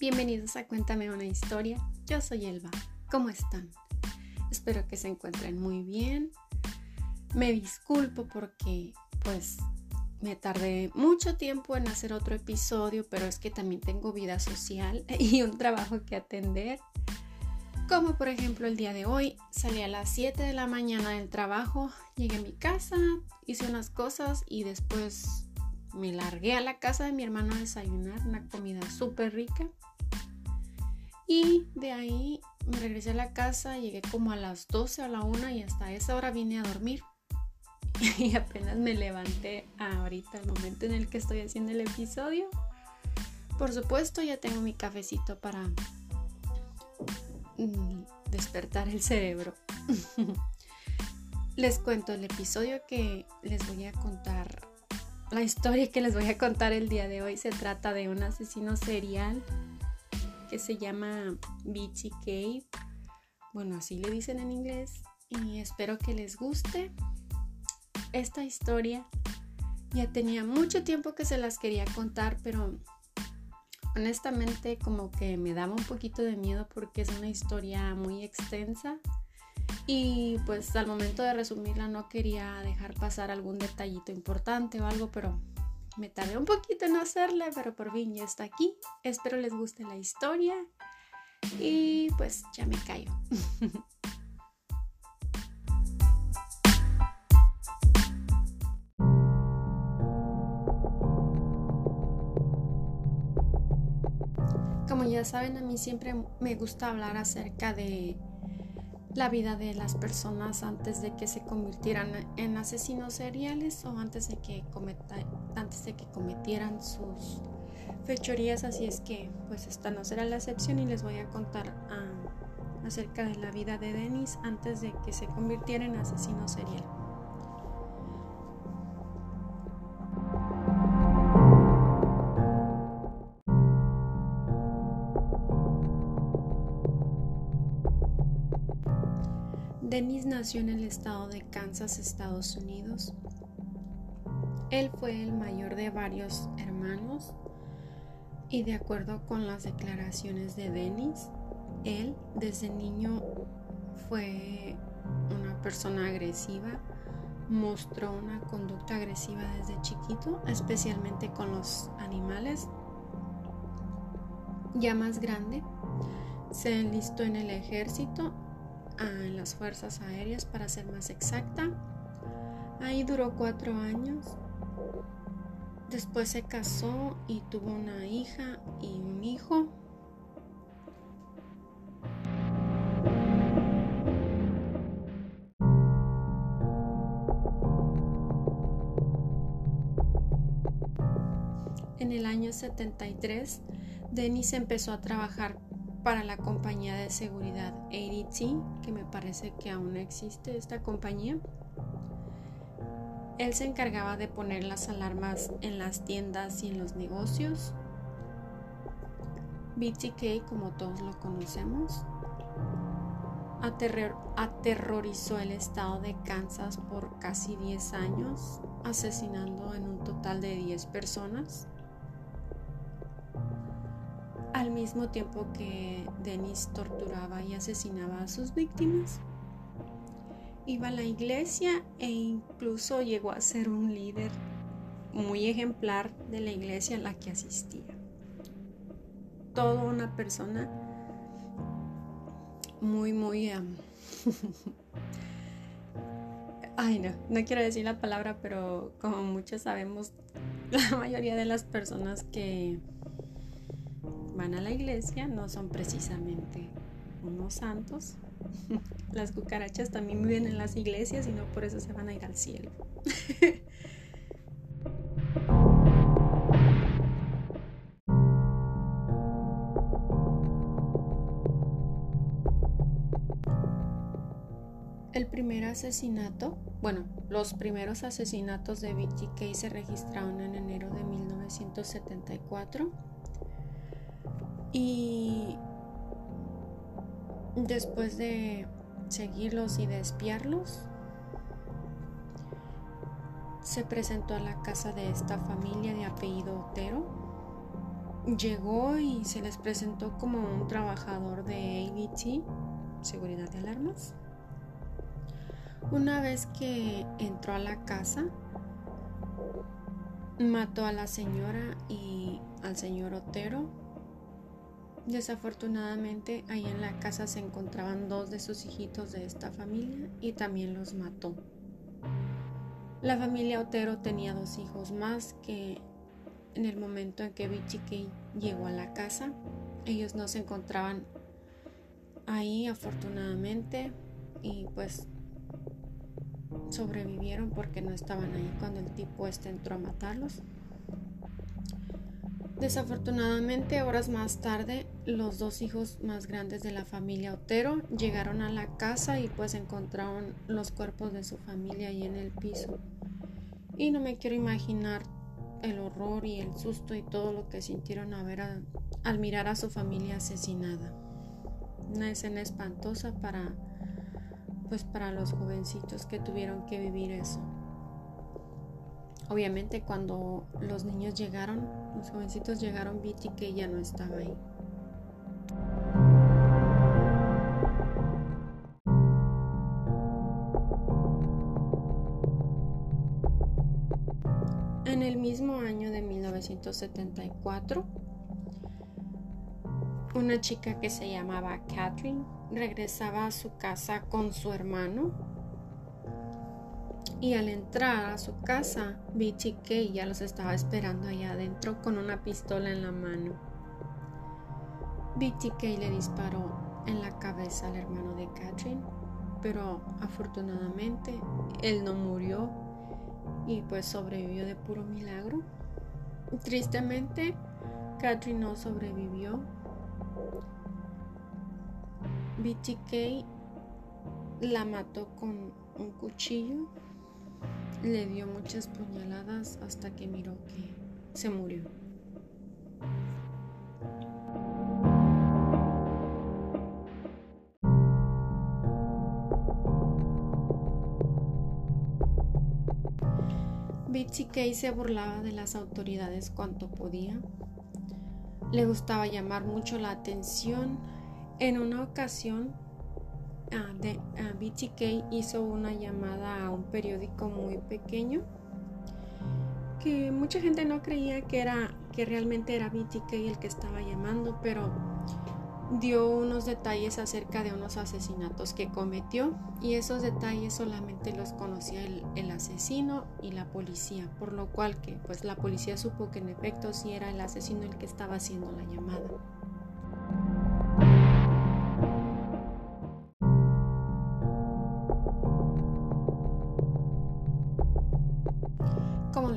Bienvenidos a Cuéntame una historia. Yo soy Elba. ¿Cómo están? Espero que se encuentren muy bien. Me disculpo porque pues me tardé mucho tiempo en hacer otro episodio, pero es que también tengo vida social y un trabajo que atender. Como por ejemplo el día de hoy, salí a las 7 de la mañana del trabajo, llegué a mi casa, hice unas cosas y después me largué a la casa de mi hermano a desayunar una comida súper rica. Y de ahí me regresé a la casa, llegué como a las 12 a la 1 y hasta esa hora vine a dormir. Y apenas me levanté ahorita, el momento en el que estoy haciendo el episodio. Por supuesto, ya tengo mi cafecito para mm, despertar el cerebro. les cuento el episodio que les voy a contar la historia que les voy a contar el día de hoy se trata de un asesino serial que se llama Beachy Cave. Bueno, así le dicen en inglés. Y espero que les guste esta historia. Ya tenía mucho tiempo que se las quería contar, pero honestamente como que me daba un poquito de miedo porque es una historia muy extensa y pues al momento de resumirla no quería dejar pasar algún detallito importante o algo, pero me tardé un poquito en hacerla, pero por fin ya está aquí. Espero les guste la historia y pues ya me callo. Como ya saben, a mí siempre me gusta hablar acerca de la vida de las personas antes de que se convirtieran en asesinos seriales o antes de que, antes de que cometieran sus fechorías. Así es que pues esta no será la excepción y les voy a contar ah, acerca de la vida de Dennis antes de que se convirtiera en asesino serial. Dennis nació en el estado de Kansas, Estados Unidos. Él fue el mayor de varios hermanos y de acuerdo con las declaraciones de Dennis, él desde niño fue una persona agresiva, mostró una conducta agresiva desde chiquito, especialmente con los animales. Ya más grande, se enlistó en el ejército en las Fuerzas Aéreas para ser más exacta. Ahí duró cuatro años. Después se casó y tuvo una hija y un hijo. En el año 73, Denis empezó a trabajar para la compañía de seguridad ADT, que me parece que aún existe esta compañía. Él se encargaba de poner las alarmas en las tiendas y en los negocios. BTK, como todos lo conocemos, aterrorizó el estado de Kansas por casi 10 años, asesinando en un total de 10 personas al mismo tiempo que Dennis torturaba y asesinaba a sus víctimas. Iba a la iglesia e incluso llegó a ser un líder muy ejemplar de la iglesia a la que asistía. Toda una persona muy, muy... Ay, no, no quiero decir la palabra, pero como muchos sabemos, la mayoría de las personas que van a la iglesia no son precisamente unos santos. Las cucarachas también viven en las iglesias y no por eso se van a ir al cielo. El primer asesinato, bueno, los primeros asesinatos de BTK se registraron en enero de 1974 y después de seguirlos y de espiarlos, se presentó a la casa de esta familia de apellido Otero llegó y se les presentó como un trabajador de ABT, seguridad de alarmas. Una vez que entró a la casa, mató a la señora y al señor Otero. Desafortunadamente, ahí en la casa se encontraban dos de sus hijitos de esta familia y también los mató. La familia Otero tenía dos hijos más que en el momento en que Bichike llegó a la casa, ellos no se encontraban ahí afortunadamente y pues sobrevivieron porque no estaban ahí cuando el tipo este entró a matarlos. Desafortunadamente, horas más tarde, los dos hijos más grandes de la familia Otero llegaron a la casa y pues encontraron los cuerpos de su familia ahí en el piso. Y no me quiero imaginar el horror y el susto y todo lo que sintieron al mirar a su familia asesinada. Una escena espantosa para pues para los jovencitos que tuvieron que vivir eso. Obviamente cuando los niños llegaron, los jovencitos llegaron, vi que ya no estaba ahí. En el mismo año de 1974, una chica que se llamaba Catherine regresaba a su casa con su hermano y al entrar a su casa BTK ya los estaba esperando allá adentro con una pistola en la mano. BTK le disparó en la cabeza al hermano de Catherine, pero afortunadamente él no murió y pues sobrevivió de puro milagro. Tristemente, Catherine no sobrevivió BTK la mató con un cuchillo, le dio muchas puñaladas hasta que miró que se murió. BTK se burlaba de las autoridades cuanto podía. Le gustaba llamar mucho la atención en una ocasión, BTK hizo una llamada a un periódico muy pequeño que mucha gente no creía que era que realmente era BTK el que estaba llamando, pero dio unos detalles acerca de unos asesinatos que cometió y esos detalles solamente los conocía el, el, asesino y la policía, por lo cual que pues la policía supo que en efecto sí era el asesino el que estaba haciendo la llamada.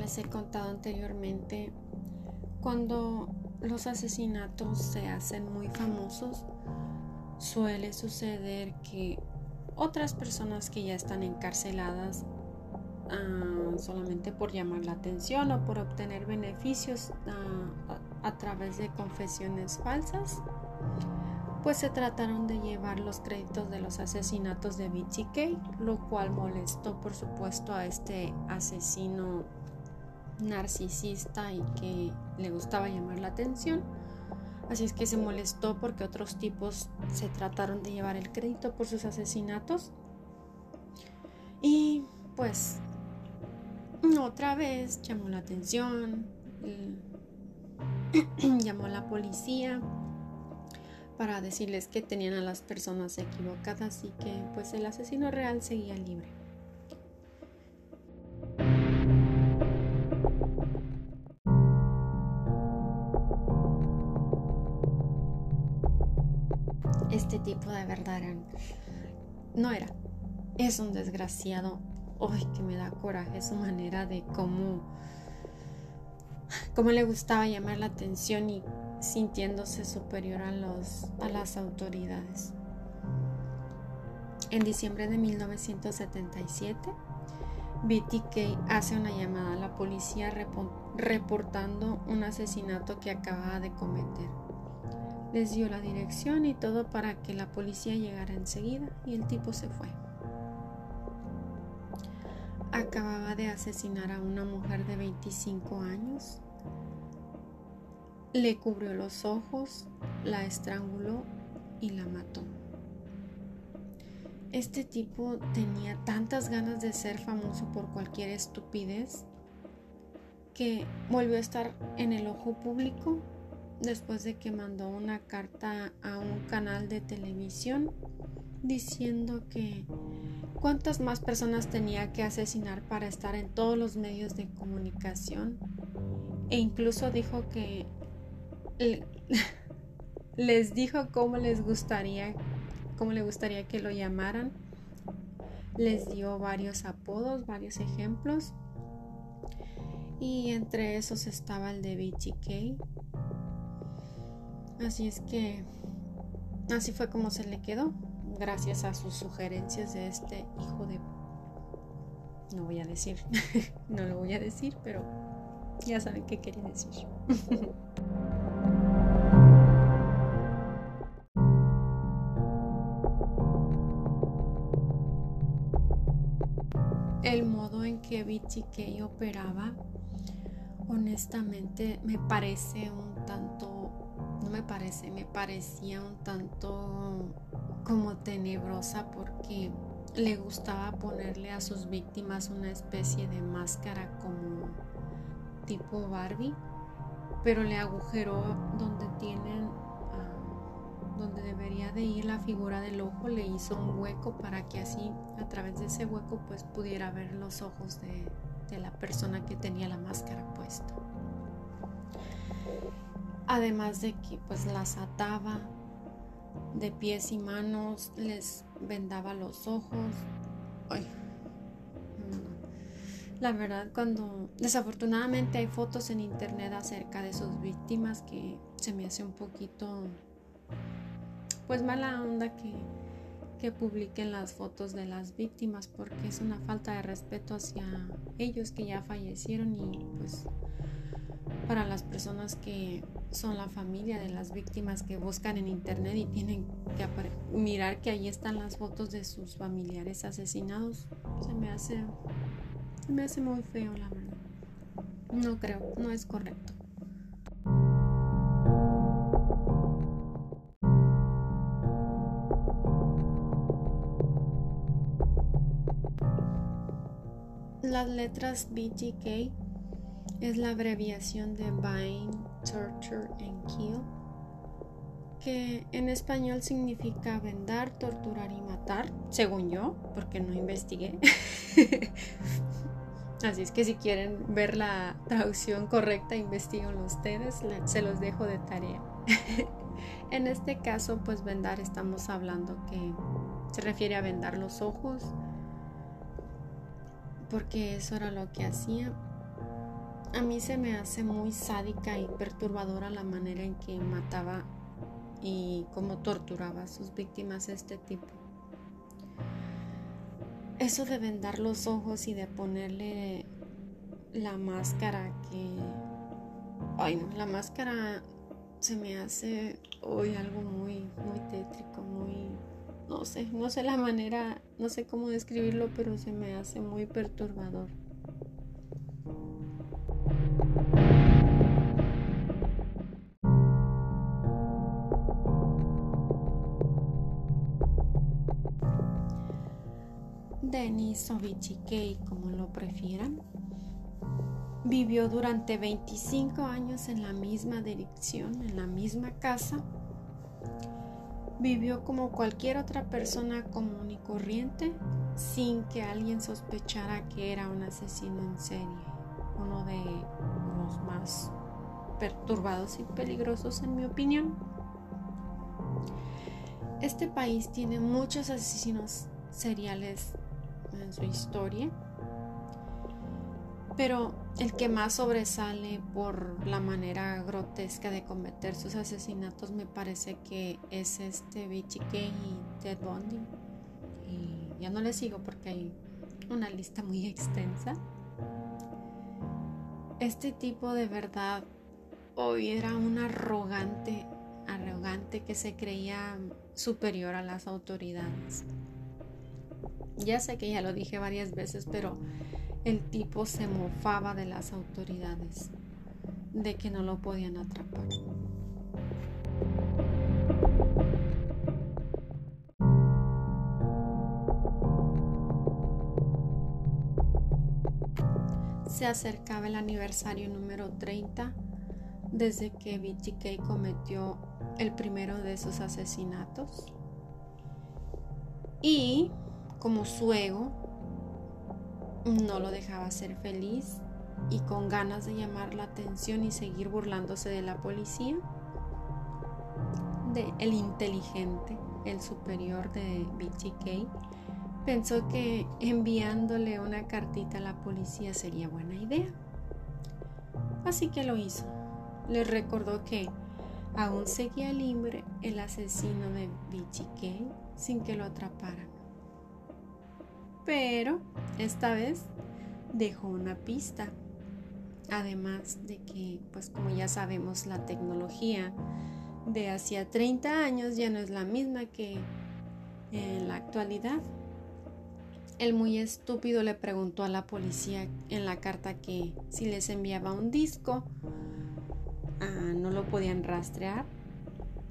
Les he contado anteriormente, cuando los asesinatos se hacen muy famosos, suele suceder que otras personas que ya están encarceladas ah, solamente por llamar la atención o por obtener beneficios ah, a través de confesiones falsas, pues se trataron de llevar los créditos de los asesinatos de BTK, lo cual molestó por supuesto a este asesino narcisista y que le gustaba llamar la atención. Así es que se molestó porque otros tipos se trataron de llevar el crédito por sus asesinatos. Y pues otra vez llamó la atención, llamó a la policía para decirles que tenían a las personas equivocadas y que pues el asesino real seguía libre. Tipo de verdad no era. Es un desgraciado. Ay, que me da coraje su manera de cómo, cómo le gustaba llamar la atención y sintiéndose superior a, los, a las autoridades. En diciembre de 1977, BTK hace una llamada a la policía reportando un asesinato que acababa de cometer les dio la dirección y todo para que la policía llegara enseguida y el tipo se fue. Acababa de asesinar a una mujer de 25 años. le cubrió los ojos, la estranguló y la mató. Este tipo tenía tantas ganas de ser famoso por cualquier estupidez que volvió a estar en el ojo público después de que mandó una carta a un canal de televisión diciendo que cuántas más personas tenía que asesinar para estar en todos los medios de comunicación. E incluso dijo que les dijo cómo les gustaría cómo le gustaría que lo llamaran. Les dio varios apodos varios ejemplos. Y entre esos estaba el de BTK así es que así fue como se le quedó gracias a sus sugerencias de este hijo de... No voy a decir, no lo voy a decir, pero ya saben qué quería decir. El modo en que BTK operaba, honestamente, me parece un tanto, me parece, me parecía un tanto como tenebrosa porque le gustaba ponerle a sus víctimas una especie de máscara como tipo Barbie, pero le agujeró donde tienen, ah, donde debería de ir la figura del ojo, le hizo un hueco para que así a través de ese hueco pues pudiera ver los ojos de, de la persona que tenía la máscara puesta. Además de que pues las ataba de pies y manos, les vendaba los ojos. Ay, La verdad, cuando desafortunadamente hay fotos en internet acerca de sus víctimas que se me hace un poquito, pues mala onda que, que publiquen las fotos de las víctimas porque es una falta de respeto hacia ellos que ya fallecieron y pues para las personas que son la familia de las víctimas que buscan en internet y tienen que mirar que ahí están las fotos de sus familiares asesinados. Se me hace, me hace muy feo, la verdad. No creo, no es correcto. Las letras BTK es la abreviación de Bind, Torture and Kill, que en español significa vendar, torturar y matar, según yo, porque no investigué. Así es que si quieren ver la traducción correcta, investiguenlo ustedes, se los dejo de tarea. en este caso, pues vendar estamos hablando que se refiere a vendar los ojos, porque eso era lo que hacía a mí se me hace muy sádica y perturbadora la manera en que mataba y cómo torturaba a sus víctimas este tipo. Eso de vendar los ojos y de ponerle la máscara que... Ay, no, la máscara se me hace hoy algo muy, muy tétrico, muy... No sé, no sé la manera, no sé cómo describirlo, pero se me hace muy perturbador. Denis o como lo prefieran, vivió durante 25 años en la misma dirección, en la misma casa. Vivió como cualquier otra persona común y corriente sin que alguien sospechara que era un asesino en serie, uno de los más perturbados y peligrosos en mi opinión. Este país tiene muchos asesinos seriales en su historia. Pero el que más sobresale por la manera grotesca de cometer sus asesinatos me parece que es este BTK y Ted Bundy. Y ya no le sigo porque hay una lista muy extensa. Este tipo de verdad hoy era un arrogante, arrogante que se creía superior a las autoridades. Ya sé que ya lo dije varias veces, pero el tipo se mofaba de las autoridades. de que no lo podían atrapar. Se acercaba el aniversario número 30 desde que BTK cometió el primero de sus asesinatos. Y como su ego no lo dejaba ser feliz y con ganas de llamar la atención y seguir burlándose de la policía, el inteligente, el superior de BTK, pensó que enviándole una cartita a la policía sería buena idea. Así que lo hizo. Le recordó que aún seguía libre el asesino de BTK sin que lo atraparan. Pero esta vez dejó una pista. Además de que, pues como ya sabemos, la tecnología de hacía 30 años ya no es la misma que en la actualidad. El muy estúpido le preguntó a la policía en la carta que si les enviaba un disco, ah, no lo podían rastrear.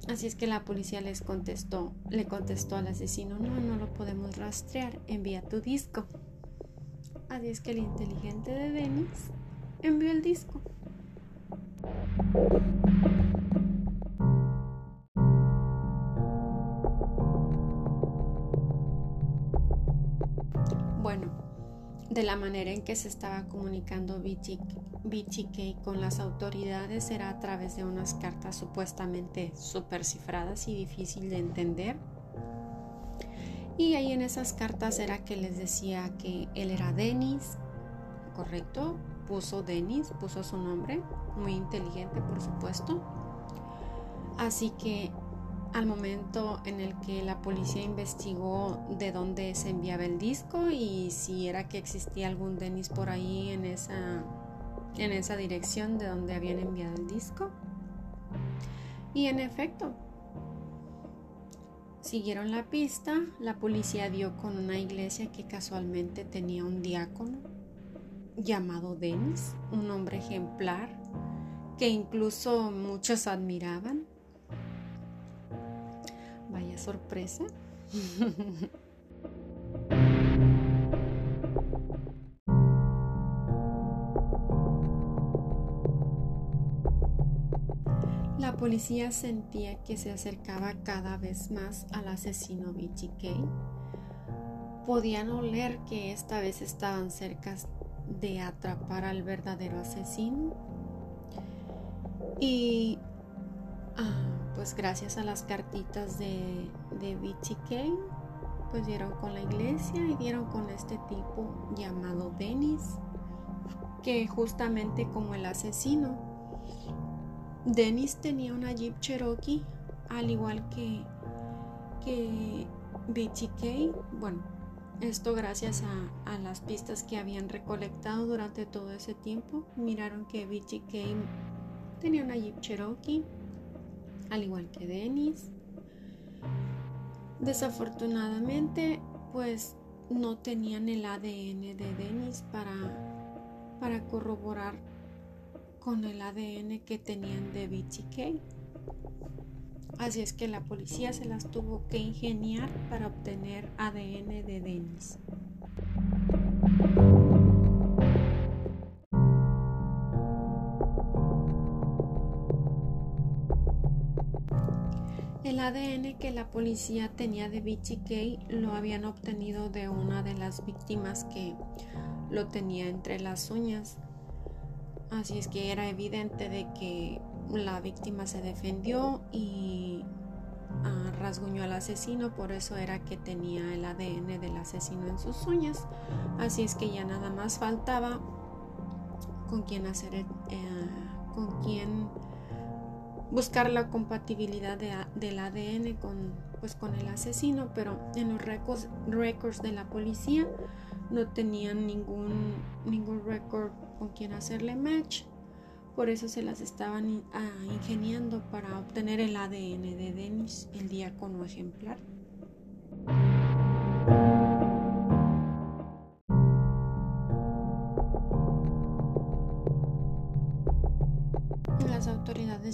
Así es que la policía les contestó, le contestó al asesino, no, no lo podemos rastrear, envía tu disco. Así es que el inteligente de Dennis envió el disco. De la manera en que se estaba comunicando BTK con las autoridades era a través de unas cartas supuestamente super cifradas y difícil de entender. Y ahí en esas cartas era que les decía que él era Dennis, correcto, puso Dennis, puso su nombre, muy inteligente por supuesto. Así que al momento en el que la policía investigó de dónde se enviaba el disco y si era que existía algún Dennis por ahí en esa, en esa dirección de donde habían enviado el disco. Y en efecto, siguieron la pista, la policía dio con una iglesia que casualmente tenía un diácono llamado Dennis, un hombre ejemplar que incluso muchos admiraban Vaya sorpresa. La policía sentía que se acercaba cada vez más al asesino BTK. Podían oler que esta vez estaban cerca de atrapar al verdadero asesino. Y ah, pues gracias a las cartitas de, de BTK, pues dieron con la iglesia y dieron con este tipo llamado Dennis, que justamente como el asesino, Dennis tenía una Jeep Cherokee, al igual que, que BTK, bueno, esto gracias a, a, las pistas que habían recolectado durante todo ese tiempo. Miraron que BTK tenía una Jeep Cherokee al igual que Dennis. Desafortunadamente, pues no tenían el ADN de Dennis para, para corroborar con el ADN que tenían de BTK. Así es que la policía se las tuvo que ingeniar para obtener ADN de Dennis. ADN que la policía tenía de BTK lo habían obtenido de una de las víctimas que lo tenía entre las uñas. Así es que era evidente de que la víctima se defendió y ah, rasguñó al asesino, por eso era que tenía el ADN del asesino en sus uñas. Así es que ya nada más faltaba con quién hacer, eh, con quién buscar la compatibilidad del ADN con, pues, con el asesino, pero en los records, records de la policía no tenían ningún, ningún récord con quien hacerle match. Por eso se las estaban ah, ingeniando para obtener el ADN de Dennis, el diácono ejemplar.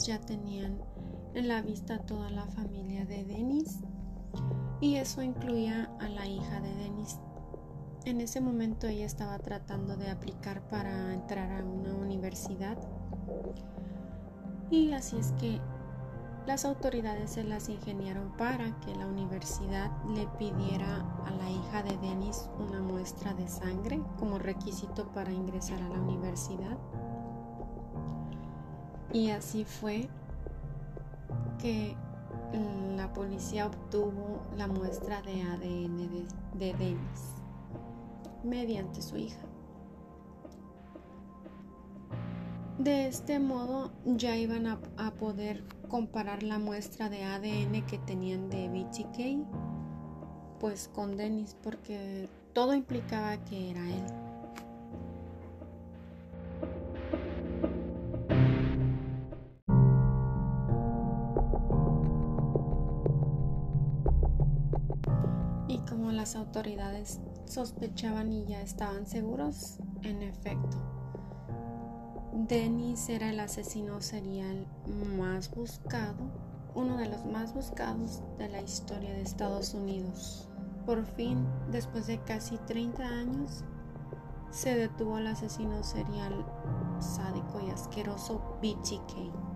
Ya tenían en la vista toda la familia de Denis y eso incluía a la hija de Denis. En ese momento ella estaba tratando de aplicar para entrar a una universidad y así es que las autoridades se las ingeniaron para que la universidad le pidiera a la hija de Denis una muestra de sangre como requisito para ingresar a la universidad. Y así fue que la policía obtuvo la muestra de ADN de, de Denis mediante su hija. De este modo ya iban a, poder comparar la muestra de ADN que tenían de BTK pues con Dennis porque todo implicaba que era él. Como las autoridades sospechaban y ya estaban seguros, en efecto, Dennis era el asesino serial más buscado, uno de los más buscados de la historia de Estados Unidos. Por fin, después de casi 30 años, se detuvo al asesino serial sádico y asqueroso BTK.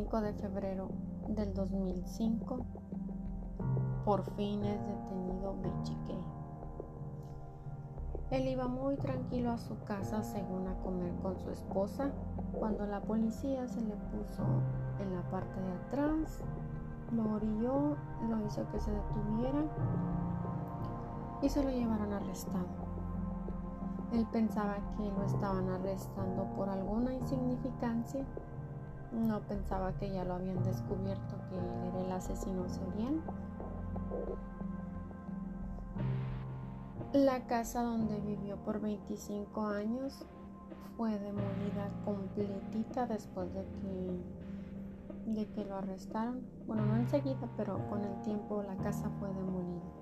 El 25 de febrero del 2005, por fin es detenido BGK. Él iba muy tranquilo a su casa según a comer con su esposa cuando la policía se le puso en la parte de atrás, lo orilló, lo hizo que se detuviera y se lo llevaron arrestado. Él pensaba que lo estaban arrestando por alguna insignificancia no pensaba que ya lo habían descubierto que él era el asesino serial. La casa donde vivió por 25 años fue demolida completita después de que, de que lo arrestaron. Bueno, no enseguida, pero con el tiempo la casa fue demolida.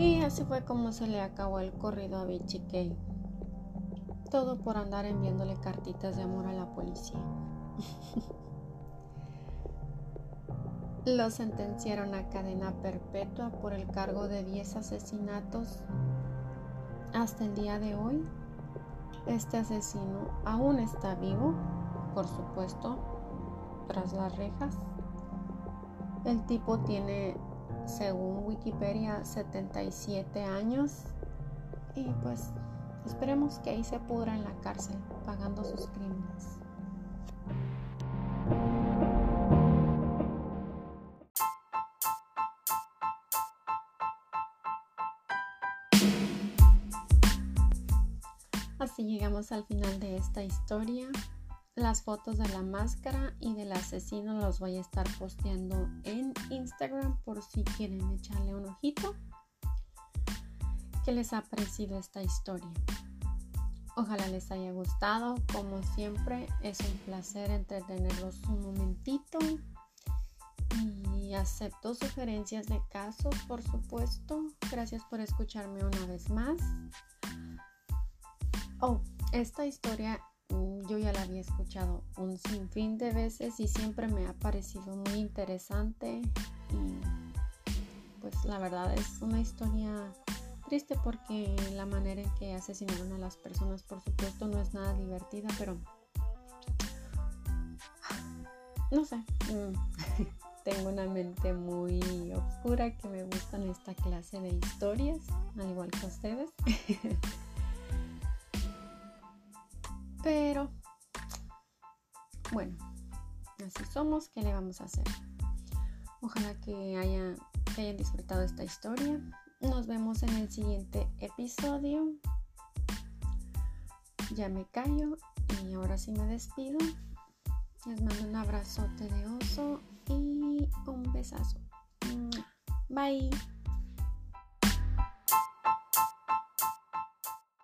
Y así fue como se le acabó el corrido a Vichy Kay. Todo por andar enviándole cartitas de amor a la policía. Lo sentenciaron a cadena perpetua por el cargo de 10 asesinatos. Hasta el día de hoy, este asesino aún está vivo, por supuesto, tras las rejas. El tipo tiene según Wikipedia, 77 años. Y pues esperemos que ahí se pudra en la cárcel pagando sus crímenes. Así llegamos al final de esta historia. Las fotos de la máscara y del asesino los voy a estar posteando en Instagram por si quieren echarle un ojito. ¿Qué les ha parecido esta historia? Ojalá les haya gustado. Como siempre, es un placer entretenerlos un momentito. Y acepto sugerencias de casos, por supuesto. Gracias por escucharme una vez más. Oh, esta historia yo ya la había escuchado un sinfín de veces y siempre me ha parecido muy interesante y pues la verdad es una historia triste porque la manera en que asesinaron a las personas por supuesto no es nada divertida pero no sé mm, tengo una mente muy oscura que me gustan esta clase de historias al igual que ustedes Pero, bueno, así somos, ¿qué le vamos a hacer? Ojalá que, que hayan disfrutado esta historia. Nos vemos en el siguiente episodio. Ya me callo y ahora sí me despido. Les mando un abrazote de oso y un besazo. Bye.